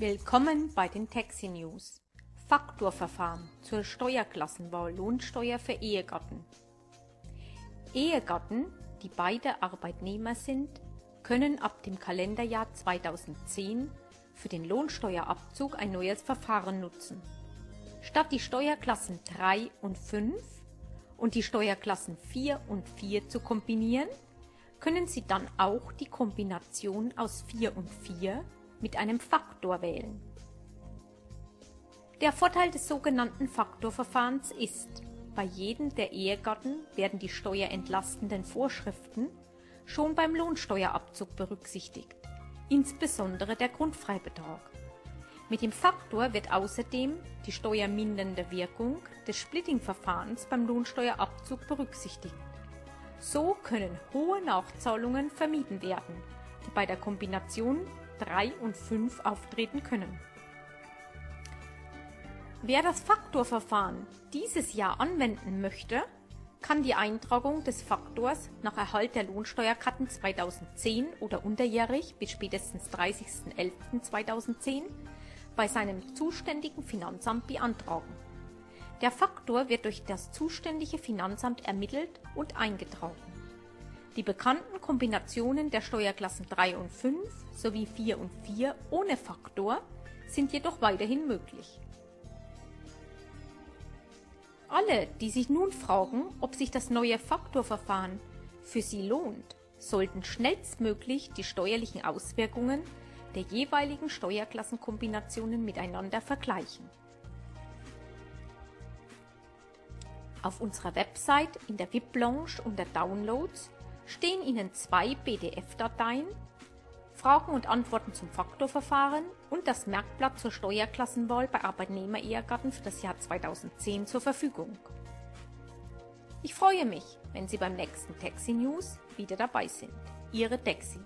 Willkommen bei den Taxi News. Faktorverfahren zur Steuerklassenwahl Lohnsteuer für Ehegatten. Ehegatten, die beide Arbeitnehmer sind, können ab dem Kalenderjahr 2010 für den Lohnsteuerabzug ein neues Verfahren nutzen. Statt die Steuerklassen 3 und 5 und die Steuerklassen 4 und 4 zu kombinieren, können Sie dann auch die Kombination aus 4 und 4 mit einem Faktor wählen. Der Vorteil des sogenannten Faktorverfahrens ist, bei jedem der Ehegatten werden die steuerentlastenden Vorschriften schon beim Lohnsteuerabzug berücksichtigt, insbesondere der Grundfreibetrag. Mit dem Faktor wird außerdem die steuermindernde Wirkung des Splitting-Verfahrens beim Lohnsteuerabzug berücksichtigt. So können hohe Nachzahlungen vermieden werden, die bei der Kombination 3 und 5 auftreten können. Wer das Faktorverfahren dieses Jahr anwenden möchte, kann die Eintragung des Faktors nach Erhalt der Lohnsteuerkarten 2010 oder unterjährig bis spätestens 30.11.2010 bei seinem zuständigen Finanzamt beantragen. Der Faktor wird durch das zuständige Finanzamt ermittelt und eingetragen. Die bekannten Kombinationen der Steuerklassen 3 und 5 sowie 4 und 4 ohne Faktor sind jedoch weiterhin möglich. Alle, die sich nun fragen, ob sich das neue Faktorverfahren für sie lohnt, sollten schnellstmöglich die steuerlichen Auswirkungen der jeweiligen Steuerklassenkombinationen miteinander vergleichen. Auf unserer Website in der VIP-Lounge unter Downloads stehen Ihnen zwei PDF-Dateien, Fragen und Antworten zum Faktorverfahren und das Merkblatt zur Steuerklassenwahl bei Arbeitnehmer-Ehegatten für das Jahr 2010 zur Verfügung. Ich freue mich, wenn Sie beim nächsten Taxi News wieder dabei sind. Ihre Taxi.